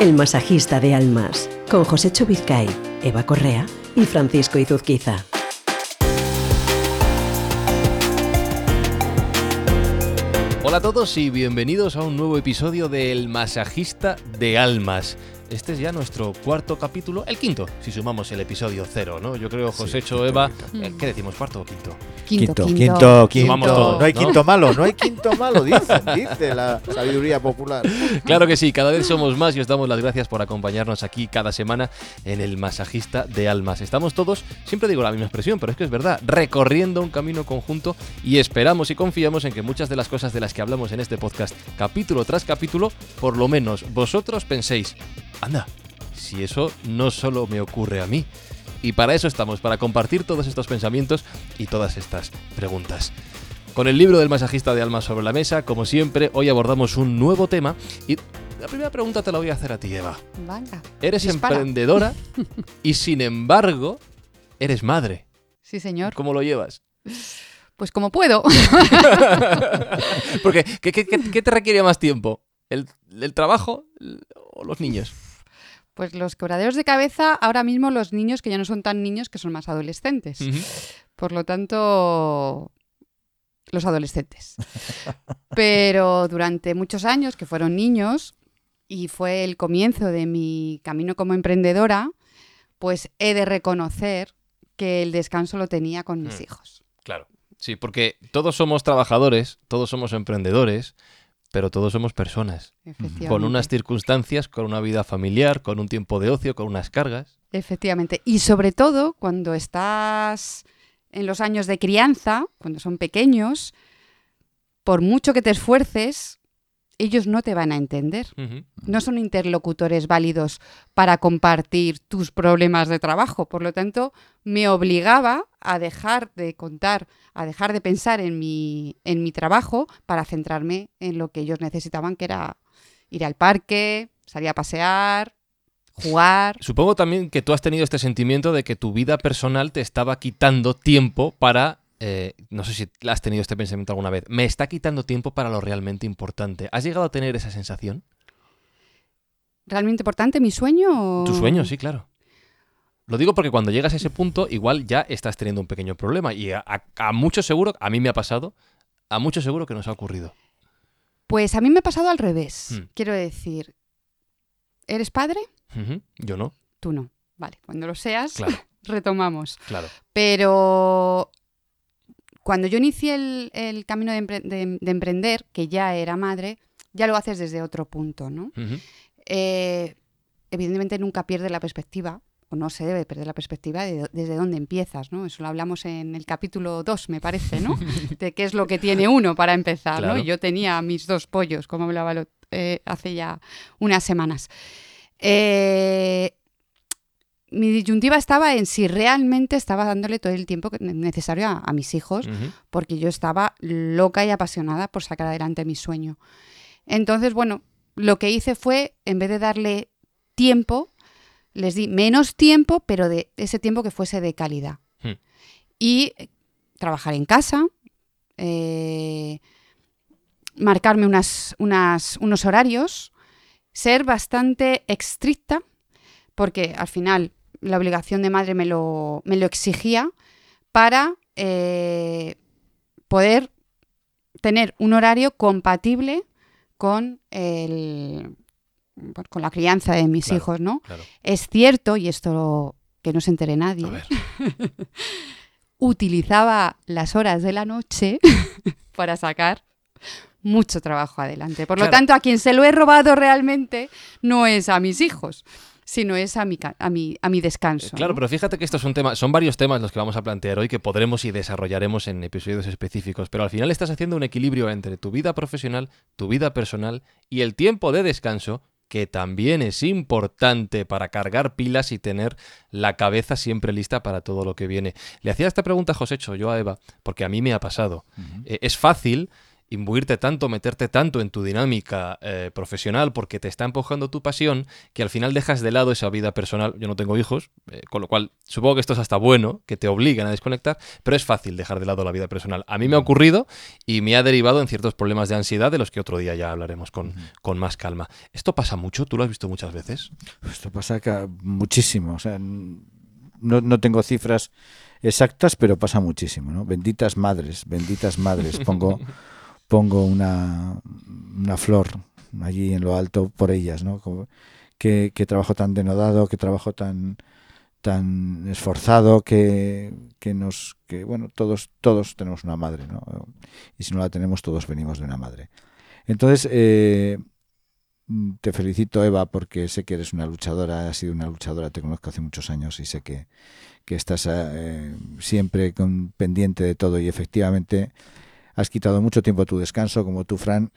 El masajista de almas, con José Vizcay, Eva Correa y Francisco Izuzquiza. Hola a todos y bienvenidos a un nuevo episodio de El masajista de almas. Este es ya nuestro cuarto capítulo, el quinto, si sumamos el episodio cero, ¿no? Yo creo, Josécho, Eva, eh, ¿qué decimos? ¿Cuarto o quinto? Quinto, quinto, quinto. Sumamos todo, no hay ¿no? quinto malo, no hay quinto malo, dicen, dice la sabiduría popular. Claro que sí, cada vez somos más y os damos las gracias por acompañarnos aquí cada semana en el masajista de almas. Estamos todos, siempre digo la misma expresión, pero es que es verdad, recorriendo un camino conjunto y esperamos y confiamos en que muchas de las cosas de las que hablamos en este podcast, capítulo tras capítulo, por lo menos vosotros penséis, anda, si eso no solo me ocurre a mí. Y para eso estamos, para compartir todos estos pensamientos y todas estas preguntas. Con el libro del masajista de almas sobre la mesa, como siempre, hoy abordamos un nuevo tema y la primera pregunta te la voy a hacer a ti, Eva. Venga. Eres Dispara. emprendedora y sin embargo eres madre. Sí, señor. ¿Cómo lo llevas? Pues como puedo. Porque, ¿qué, qué- qué- qué te requiere más tiempo? ¿El, el trabajo o los niños? Pues los quebraderos de cabeza, ahora mismo los niños que ya no son tan niños, que son más adolescentes. Por lo tanto, los adolescentes. Pero durante muchos años, que fueron niños, y fue el comienzo de mi camino como emprendedora, pues he de reconocer que el descanso lo tenía con mis Mm. hijos. Claro. Sí, porque todos somos trabajadores, todos somos emprendedores, pero todos somos personas. Efectivamente. Con unas circunstancias, con una vida familiar, con un tiempo de ocio, con unas cargas. Efectivamente. Y sobre todo cuando estás en los años de crianza, cuando son pequeños, por mucho que te esfuerces, ellos no te van a entender. No son interlocutores válidos para compartir tus problemas de trabajo. Por lo tanto, me obligaba a dejar de contar, a dejar de pensar en mi, en mi trabajo para centrarme en lo que ellos necesitaban, que era ir al parque, salir a pasear, jugar. Supongo también que tú has tenido este sentimiento de que tu vida personal te estaba quitando tiempo para... eh, no sé si has tenido este pensamiento alguna vez. Me está quitando tiempo para lo realmente importante. ¿Has llegado a tener esa sensación? ¿Realmente importante mi sueño? o- Tu sueño, sí, claro. Lo digo porque cuando llegas a ese punto, igual ya estás teniendo un pequeño problema. Y a, a, a mucho seguro, a mí me ha pasado, a mucho seguro que nos ha ocurrido. Pues a mí me ha pasado al revés. Hmm. Quiero decir, ¿eres padre? Yo no, Tú no. Vale, cuando lo seas, claro, retomamos. claro. Pero cuando yo inicié el, el camino de, empre- de- de emprender, que ya era madre, ya lo haces desde otro punto, ¿no? Eh, evidentemente nunca pierdes la perspectiva, o no se debe perder la perspectiva de, desde dónde empiezas, ¿no? Eso lo hablamos en el capítulo 2, me parece, ¿no? De qué es lo que tiene uno para empezar, Claro. ¿no? Yo tenía mis dos pollos, como hablaba lo- eh, hace ya unas semanas. Eh, mi disyuntiva estaba en si realmente estaba dándole todo el tiempo necesario a, a mis hijos, porque yo estaba loca y apasionada por sacar adelante mi sueño. Entonces, bueno, lo que hice fue, en vez de darle tiempo, les di menos tiempo, pero de ese tiempo que fuese de calidad. Hmm. Y eh, trabajar en casa, eh, marcarme unas, unas- unos horarios, ser bastante estricta, porque al final la obligación de madre me lo, me lo exigía, para eh, poder tener un horario compatible con, el, con la crianza de mis Claro. hijos, ¿no? Claro. Es cierto, y esto que no se entere nadie, utilizaba las horas de la noche para sacar mucho trabajo adelante. Por lo tanto, a quien se lo he robado realmente no es a mis hijos, sino es a mi, ca- a mi, a mi descanso. Claro, ¿no? pero fíjate que estos son temas, son varios temas los que vamos a plantear hoy que podremos y desarrollaremos en episodios específicos, pero al final estás haciendo un equilibrio entre tu vida profesional, tu vida personal y el tiempo de descanso que también es importante para cargar pilas y tener la cabeza siempre lista para todo lo que viene. Le hacía esta pregunta a Josécho, yo a Eva, porque a mí me ha pasado. Eh, es fácil imbuirte tanto, meterte tanto en tu dinámica eh, profesional porque te está empujando tu pasión que al final dejas de lado esa vida personal. Yo no tengo hijos, eh, con lo cual supongo que esto es hasta bueno, que te obligan a desconectar, pero es fácil dejar de lado la vida personal. A mí me ha ocurrido y me ha derivado en ciertos problemas de ansiedad de los que otro día ya hablaremos con, con más calma. ¿Esto pasa mucho? ¿Tú lo has visto muchas veces? Esto pasa acá muchísimo. O sea, no, no tengo cifras exactas, pero pasa muchísimo. ¿no? Benditas madres, benditas madres. Pongo, pongo una, una flor allí en lo alto por ellas. ¿no? Qué, qué trabajo tan denodado, qué trabajo tan tan esforzado que, que nos que bueno todos todos tenemos una madre ¿no? y si no la tenemos todos venimos de una madre entonces eh, te felicito Eva porque sé que eres una luchadora has sido una luchadora te conozco hace muchos años y sé que, que estás eh, siempre con, pendiente de todo y efectivamente has quitado mucho tiempo a tu descanso como tú Fran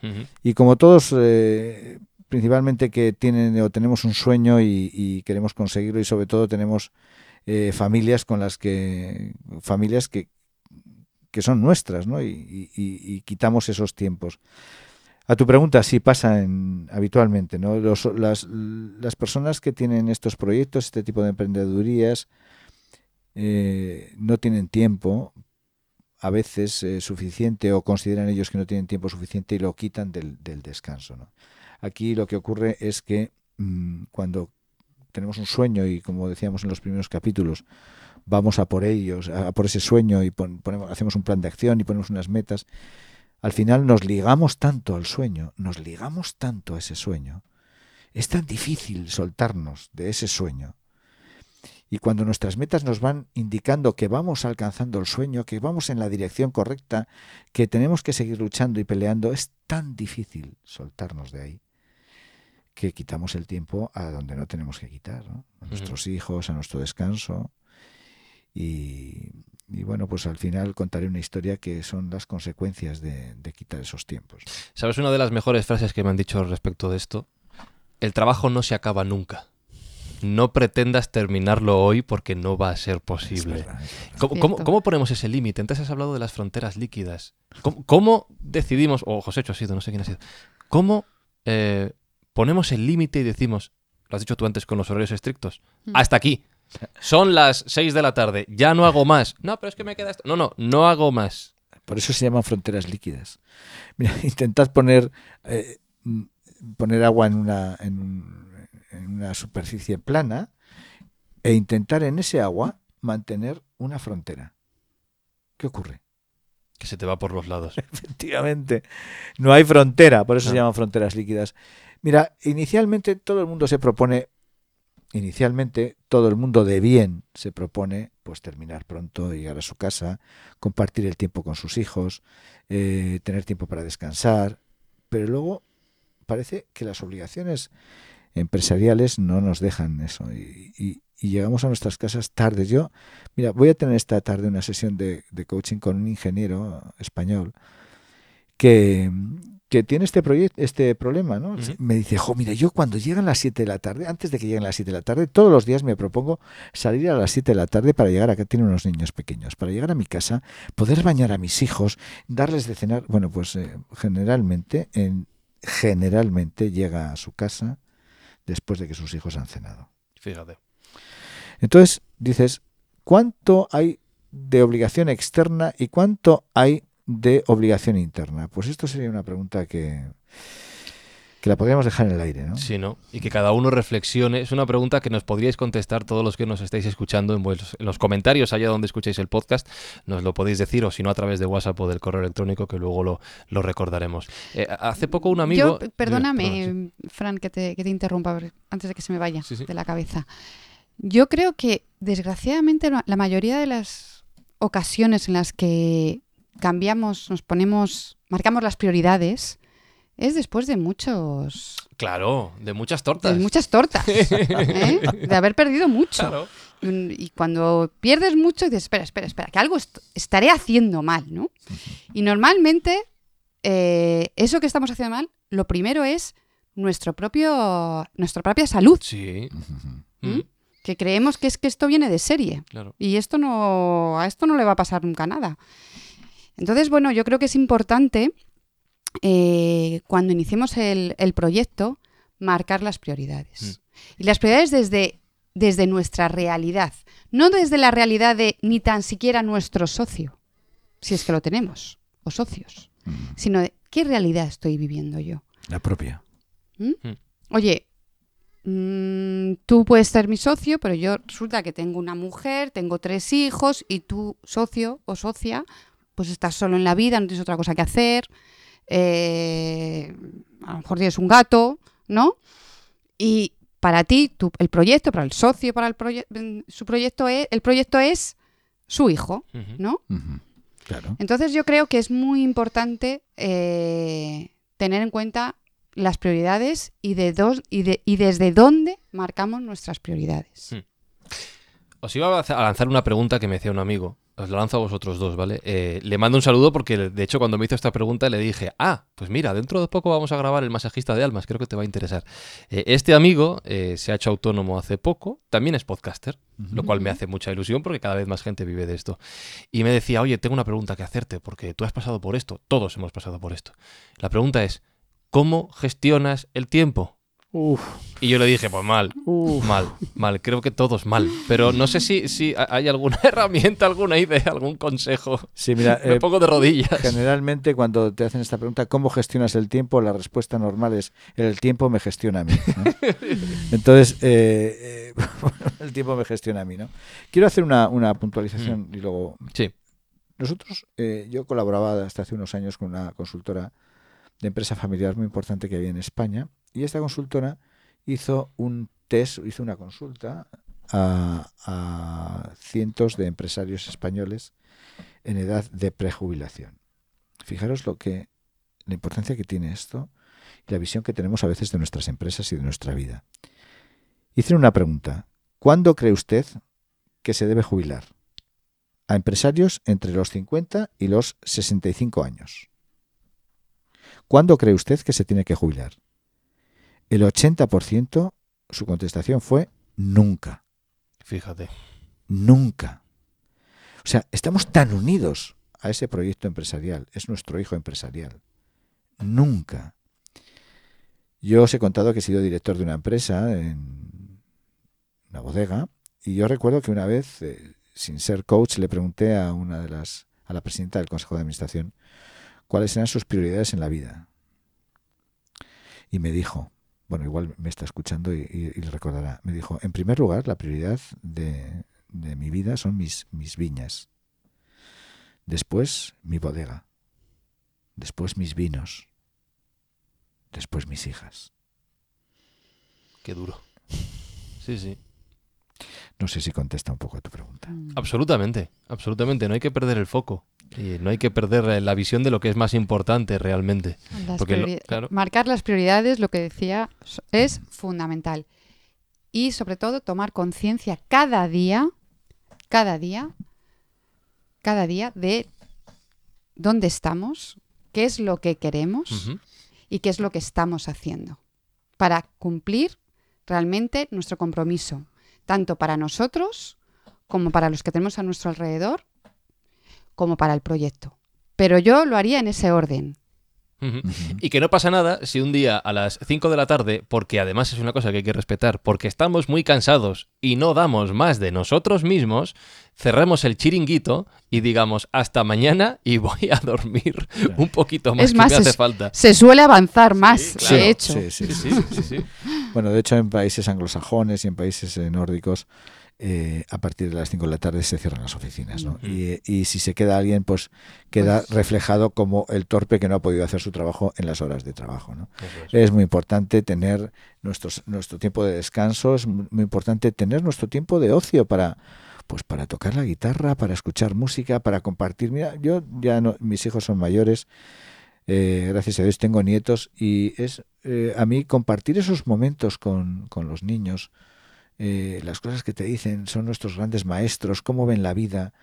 y como todos, eh, principalmente que tienen o tenemos un sueño y, y queremos conseguirlo y sobre todo tenemos eh, familias con las que, familias que, que son nuestras, ¿no? Y, y- y- y quitamos esos tiempos. A tu pregunta, sí pasa en- habitualmente, ¿no? Los- las, las personas que tienen estos proyectos, este tipo de emprendedurías, eh, no tienen tiempo a veces eh, suficiente o consideran ellos que no tienen tiempo suficiente y lo quitan del, del descanso. ¿no? Aquí lo que ocurre es que mm, cuando tenemos un sueño y como decíamos en los primeros capítulos, vamos a por ellos, a por ese sueño y pon- ponemos, hacemos un plan de acción y ponemos unas metas, al final nos ligamos tanto al sueño, nos ligamos tanto a ese sueño, es tan difícil soltarnos de ese sueño. Y cuando nuestras metas nos van indicando que vamos alcanzando el sueño, que vamos en la dirección correcta, que tenemos que seguir luchando y peleando, es tan difícil soltarnos de ahí que quitamos el tiempo a donde no tenemos que quitar, ¿no? a nuestros hijos, a nuestro descanso. Y, y bueno, pues al final contaré una historia que son las consecuencias de, de quitar esos tiempos. ¿Sabes una de las mejores frases que me han dicho respecto de esto? El trabajo no se acaba nunca. No pretendas terminarlo hoy porque no va a ser Es posible. verdad, es verdad. ¿Cómo, cómo- Cierto. cómo ponemos ese límite? Antes has hablado de las fronteras líquidas. ¿Cómo, cómo decidimos, o José ha sido, no sé quién ha sido, cómo eh, ponemos el límite y decimos, lo has dicho tú antes con los horarios estrictos, Mm. hasta aquí. Son las 6 de la tarde, ya no hago más. No, pero es que me queda esto. No, no, no hago más. Por eso se llaman fronteras líquidas. Mira, intentad poner, eh, poner agua en una, en, un- en una superficie plana e intentar en ese agua mantener una frontera. ¿Qué ocurre? Que se te va por los lados. Efectivamente, no hay frontera, por eso se No. llaman fronteras líquidas. Mira, inicialmente todo el mundo se propone, inicialmente todo el mundo de bien se propone pues terminar pronto, llegar a su casa, compartir el tiempo con sus hijos, eh, tener tiempo para descansar, pero luego parece que las obligaciones empresariales no nos dejan eso y, y- y llegamos a nuestras casas tarde. Yo, mira, voy a tener esta tarde una sesión de, de coaching con un ingeniero español que, que tiene este proyecto, este problema, ¿no? Me dice, jo, mira, yo cuando llegan las 7 de la tarde, antes de que lleguen las 7 de la tarde, todos los días me propongo salir a las 7 de la tarde para llegar a que tiene unos niños pequeños, para llegar a mi casa, poder bañar a mis hijos, darles de cenar. Bueno, pues eh, generalmente, en, generalmente llega a su casa después de que sus hijos han cenado. Fíjate. Entonces dices, ¿cuánto hay de obligación externa y cuánto hay de obligación interna? Pues esto sería una pregunta que, que la podríamos dejar en el aire, ¿no? Sí, ¿no? Y que cada uno reflexione. Es una pregunta que nos podríais contestar todos los que nos estáis escuchando en, los comentarios allá donde escuchéis el podcast. Nos lo podéis decir o si no a través de WhatsApp o del correo electrónico que luego lo, lo recordaremos. Eh, hace poco un amigo... Yo, perdóname, Fran, que te, que te interrumpa antes de que se me vaya Sí, sí. de la cabeza. Yo creo que, desgraciadamente, la la mayoría de las ocasiones en las que cambiamos, nos ponemos, marcamos las prioridades, es después de muchos. Claro, de muchas tortas. de muchas tortas, ¿eh? de haber perdido mucho. Claro. Y cuando pierdes mucho, dices, espera, espera, espera, que algo est- estaré haciendo mal, ¿no? Y normalmente, eh, eso que estamos haciendo mal, lo primero es nuestro propio, nuestra propia salud, Sí. Mm, que creemos que es que esto viene de serie. claro. Y esto no, a esto no le va a pasar nunca nada. Entonces, bueno, yo creo que es importante eh, cuando iniciemos el, el proyecto, marcar las prioridades. Y las prioridades desde, desde nuestra realidad, no desde la realidad de ni tan siquiera nuestro socio, si es que lo tenemos, o socios, Mm, sino de qué realidad estoy viviendo yo. La propia. Oye, mm, tú puedes ser mi socio, pero yo resulta que tengo una mujer, tengo tres hijos y tú, socio o socia, pues estás solo en la vida, no tienes otra cosa que hacer. Eh, a lo mejor tienes un gato, ¿no? Y para ti, el proyecto, para el socio, para el proye- mm, su proyecto es, el proyecto es su hijo. ¿no? Claro. Entonces yo creo que es muy importante eh, tener en cuenta las prioridades y, de dos, y, de- y desde dónde marcamos nuestras prioridades. Mm. Os iba a lanza- a lanzar una pregunta que me hacía un amigo. Os lo lanzo a vosotros dos, ¿vale? Eh, le mando un saludo porque, de hecho, cuando me hizo esta pregunta le dije, ah, pues mira, dentro de poco vamos a grabar el masajista de almas, creo que te va a interesar. Eh, este amigo eh, se ha hecho autónomo hace poco, también es podcaster, lo cual me hace mucha ilusión porque cada vez más gente vive de esto. Y me decía, oye, tengo una pregunta que hacerte porque tú has pasado por esto, todos hemos pasado por esto. La pregunta es, ¿cómo gestionas el tiempo? Uf, Y yo le dije, pues mal, uf. Mal, mal, creo que todos mal. Pero no sé si, si ha- hay alguna herramienta, alguna idea, algún consejo. Sí, mira, Me eh, pongo de rodillas. generalmente cuando te hacen esta pregunta, ¿cómo gestionas el tiempo? La respuesta normal es, el tiempo me gestiona a mí. ¿no? Entonces, eh, eh, el tiempo me gestiona a mí, ¿no? Quiero hacer una, una puntualización y luego... Sí. Nosotros, eh, yo colaboraba hasta hace unos años con una consultora de empresa familiar muy importante que había en España y esta consultora hizo un test, hizo una consulta a, cientos de empresarios españoles en edad de prejubilación. Fijaros lo que la importancia que tiene esto y la visión que tenemos a veces de nuestras empresas y de nuestra vida. Hicieron una pregunta. ¿Cuándo cree usted que se debe jubilar? A empresarios entre los 50 y los 65 años. ¿Cuándo cree usted que se tiene que jubilar? El 80% su contestación fue nunca. Fíjate. Nunca. O sea, estamos tan unidos a ese proyecto empresarial. Es nuestro hijo empresarial. Nunca. Yo os he contado que he sido director de una empresa en una bodega y yo recuerdo que una vez, eh, sin ser coach, le pregunté a una de las a la presidenta del consejo de administración cuáles eran sus prioridades en la vida. Y me dijo, bueno, igual me está escuchando y, y- recordará, me dijo, en primer lugar, la prioridad de, de mi vida son mis, mis viñas. Después, mi bodega. Después, mis vinos. Después, mis hijas. Qué duro. Sí, sí. No sé si contesta un poco a tu pregunta. Absolutamente, absolutamente. No hay que perder el foco. Y no hay que perder eh, la visión de lo que es más importante realmente. Las Porque lo- priori- claro. Marcar las prioridades, lo que decía, es fundamental. Y sobre todo tomar conciencia cada día, cada día, cada día de dónde estamos, qué es lo que queremos y qué es lo que estamos haciendo para cumplir realmente nuestro compromiso, tanto para nosotros como para los que tenemos a nuestro alrededor, como para el proyecto. Pero yo lo haría en ese orden. Y que no pasa nada si un día a las 5 de la tarde, porque además es una cosa que hay que respetar, porque estamos muy cansados y no damos más de nosotros mismos, cerremos el chiringuito y digamos hasta mañana y voy a dormir un poquito más Es que más, me hace es- falta. Se suele avanzar más, claro. de hecho. Sí, sí, Sí, sí. sí, sí, sí. Bueno, de hecho, en países anglosajones y en países eh, nórdicos, eh, a partir de las 5 de la tarde se cierran las oficinas, ¿no? Y, y si se queda alguien, pues queda Pues- reflejado como el torpe que no ha podido hacer su trabajo en las horas de trabajo, es. Es muy importante tener nuestros, nuestro tiempo de descanso, es mu- muy importante tener nuestro tiempo de ocio para pues para tocar la guitarra, para escuchar música, para compartir. Mira, yo ya no, mis hijos son mayores, eh, gracias a Dios tengo nietos y es eh, a mí compartir esos momentos con, con los niños, eh, las cosas que te dicen son nuestros grandes maestros, cómo ven la vida.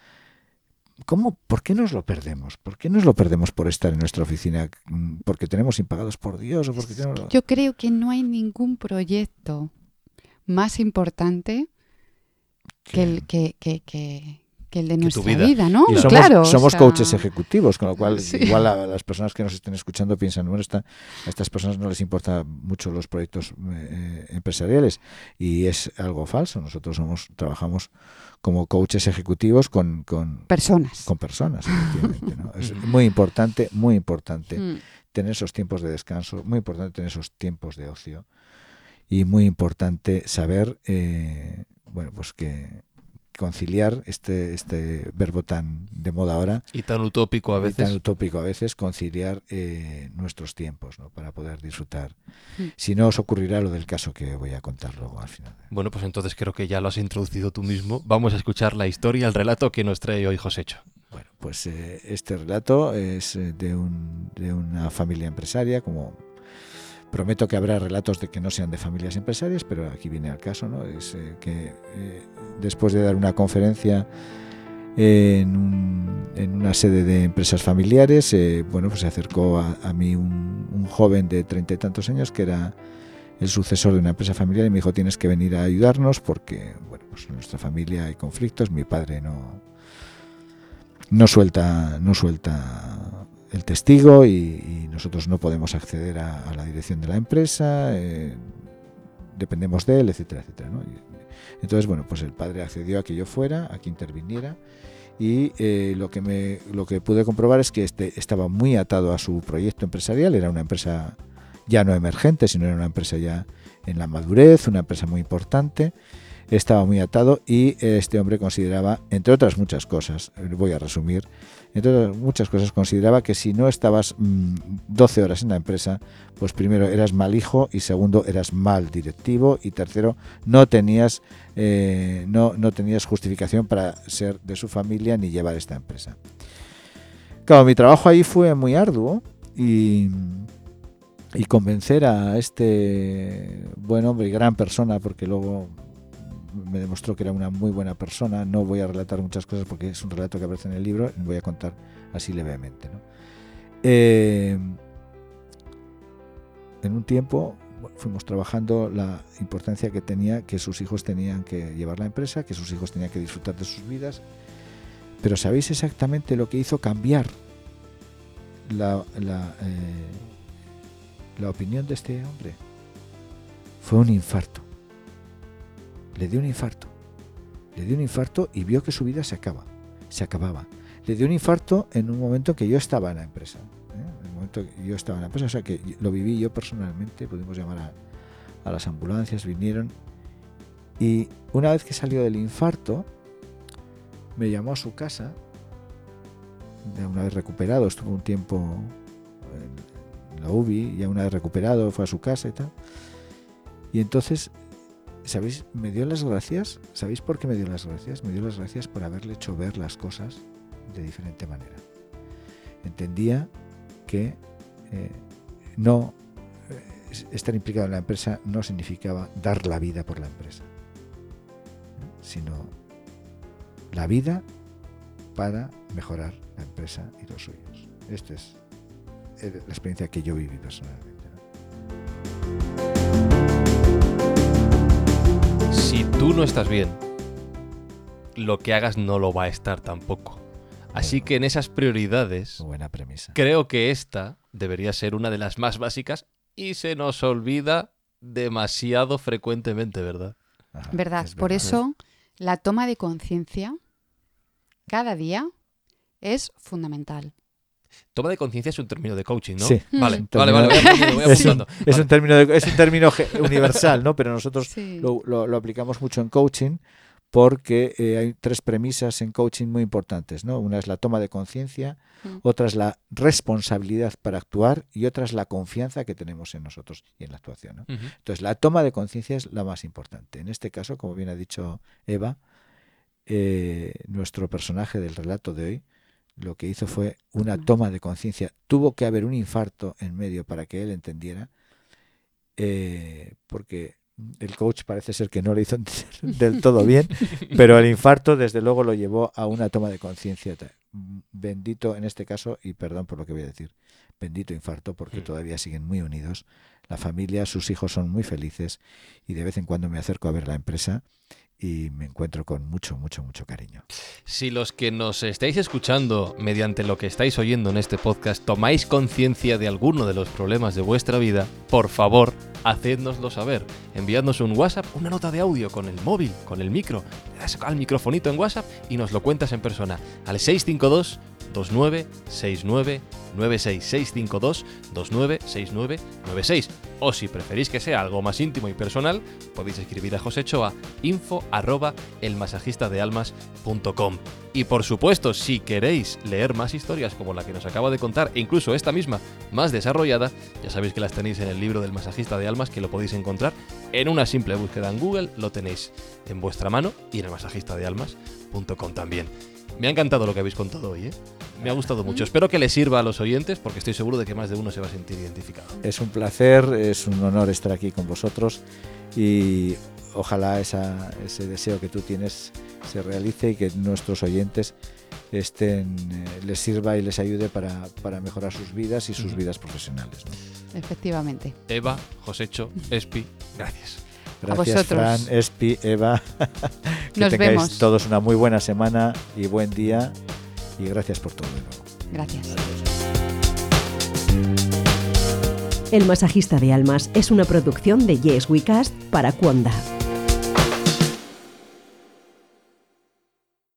¿Cómo, ¿Por qué nos lo perdemos? ¿Por qué nos lo perdemos por estar en nuestra oficina? Mm, ¿Porque tenemos impagados por Dios? o porque tenemos... Yo creo que no hay ningún proyecto más importante que, el, que, que, que- que el de nuestra vida. vida. ¿no? Y somos, claro. o somos sea, coaches ejecutivos, con lo cual Sí. igual a las personas que nos estén escuchando piensan, bueno, esta- a estas personas no les importa mucho los proyectos eh, empresariales y es algo falso. Nosotros somos trabajamos como coaches ejecutivos con, con, Personas. con personas. efectivamente, ¿no? Es muy importante, muy importante Mm. tener esos tiempos de descanso, muy importante tener esos tiempos de ocio y muy importante saber, eh, bueno, pues que conciliar este, este verbo tan de moda ahora Y tan utópico a y veces. tan utópico a veces, conciliar eh, nuestros tiempos ¿no? para poder disfrutar. Mm. Si no, os ocurrirá lo del caso que voy a contar luego al final. Bueno, pues entonces creo que ya lo has introducido tú mismo. Vamos a escuchar la historia, el relato que nos trae hoy Josécho. Bueno, pues eh, este relato es eh, de, un, de una familia empresaria, como prometo que habrá relatos de que no sean de familias empresarias, pero aquí viene al caso, ¿no? Es eh, que eh, después de dar una conferencia en, un- en una sede de empresas familiares, eh, bueno, pues se acercó a, a mí un, un joven de treinta y tantos años que era el sucesor de una empresa familiar y me dijo tienes que venir a ayudarnos porque, bueno, pues en nuestra familia hay conflictos, mi padre no, no suelta, no suelta el testigo y, nosotros no podemos acceder a, la dirección de la empresa, eh, dependemos de él, etcétera, etcétera. ¿no? Entonces, bueno, pues el padre accedió a que yo fuera, a que interviniera y eh, lo, que me, lo que pude comprobar es que este estaba muy atado a su proyecto empresarial, era una empresa ya no emergente, sino era una empresa ya en la madurez, una empresa muy importante estaba muy atado y este hombre consideraba, entre otras muchas cosas, voy a resumir, entre muchas cosas, consideraba que si no estabas mm, 12 horas en la empresa, pues primero eras mal hijo y segundo eras mal directivo y tercero no tenías, eh, no, no tenías justificación para ser de su familia ni llevar esta empresa. Claro, mi trabajo ahí fue muy arduo y, y convencer a este buen hombre y gran persona, porque luego me demostró que era una muy buena persona. No voy a relatar muchas cosas porque es un relato que aparece en el libro, voy a contar así levemente. ¿no? Eh, en un tiempo fuimos trabajando la importancia que tenía que sus hijos tenían que llevar la empresa, que sus hijos tenían que disfrutar de sus vidas. Pero ¿sabéis exactamente lo que hizo cambiar la, la, eh, la opinión de este hombre? Fue un infarto le dio un infarto. Le dio un infarto y vio que su vida se acaba, se acababa. Le dio un infarto en un momento que yo estaba en la empresa. ¿eh? En el momento que yo estaba en la empresa, o sea que lo viví yo personalmente, pudimos llamar a, a las ambulancias, vinieron. Y una vez que salió del infarto, me llamó a su casa, ya una vez recuperado, estuvo un tiempo en la UBI, ya una vez recuperado, fue a su casa y tal. Y entonces ¿Sabéis? Me dio las gracias. ¿Sabéis por qué me dio las gracias? Me dio las gracias por haberle hecho ver las cosas de diferente manera. Entendía que eh, no eh, estar implicado en la empresa no significaba dar la vida por la empresa, sino la vida para mejorar la empresa y los suyos. Esta es eh, la experiencia que yo viví personalmente. Tú no estás bien, lo que hagas no lo va a estar tampoco. Así que en esas prioridades, Buena premisa. creo que esta debería ser una de las más básicas y se nos olvida demasiado frecuentemente, ¿verdad? Ajá, ¿Verdad? es Por verdad. eso la toma de conciencia cada día es fundamental. Toma de conciencia es un término de coaching, ¿no? Sí. Vale, Un vale, vale, voy es, un, es Vale. un término de- es un término universal, ¿no? Pero nosotros Sí. lo, lo- lo aplicamos mucho en coaching porque eh, hay tres premisas en coaching muy importantes, ¿no? Una es la toma de conciencia, Mm. otra es la responsabilidad para actuar y otra es la confianza que tenemos en nosotros y en la actuación. Entonces, la toma de conciencia es la más importante. En este caso, como bien ha dicho Eva, eh, nuestro personaje del relato de hoy lo que hizo fue una toma de conciencia. Tuvo que haber un infarto en medio para que él entendiera, eh, porque el coach parece ser que no le hizo del todo bien, pero el infarto desde luego lo llevó a una toma de conciencia. Bendito en este caso, y perdón por lo que voy a decir, bendito infarto, porque Mm. todavía siguen muy unidos. La familia, sus hijos son muy felices y de vez en cuando me acerco a ver la empresa y me encuentro con mucho, mucho, mucho cariño. Si los que nos estáis escuchando mediante lo que estáis oyendo en este podcast tomáis conciencia de alguno de los problemas de vuestra vida, por favor, hacednoslo saber. Enviadnos un WhatsApp, una nota de audio con el móvil, con el micro, le das al microfonito en WhatsApp y nos lo cuentas en persona al 652 29 69 96 652 29 69 96 o si preferís que sea algo más íntimo y personal podéis escribir a Josecho a info arroba elmasajistadealmas.com y por supuesto si queréis leer más historias como la que nos acaba de contar e incluso esta misma más desarrollada ya sabéis que las tenéis en el libro del masajista de almas que lo podéis encontrar en una simple búsqueda en Google lo tenéis en vuestra mano y en el masajistadealmas.com también me ha encantado lo que habéis contado hoy, ¿eh? Me ha gustado mucho. Espero que les sirva a los oyentes porque estoy seguro de que más de uno se va a sentir identificado. Es un placer, es un honor estar aquí con vosotros y ojalá esa- ese deseo que tú tienes se realice y que nuestros oyentes estén, eh, les sirva y les ayude para, para mejorar sus vidas y sus vidas profesionales. ¿no? Efectivamente. Eva, Josecho, Espi, gracias. Gracias, vosotros. Fran, Espi, Eva. que Nos tengáis vemos. todos una muy buena semana y buen día. Y gracias por todo de nuevo. Gracias. El masajista de almas es una producción de Yes We Cast para Cuonda.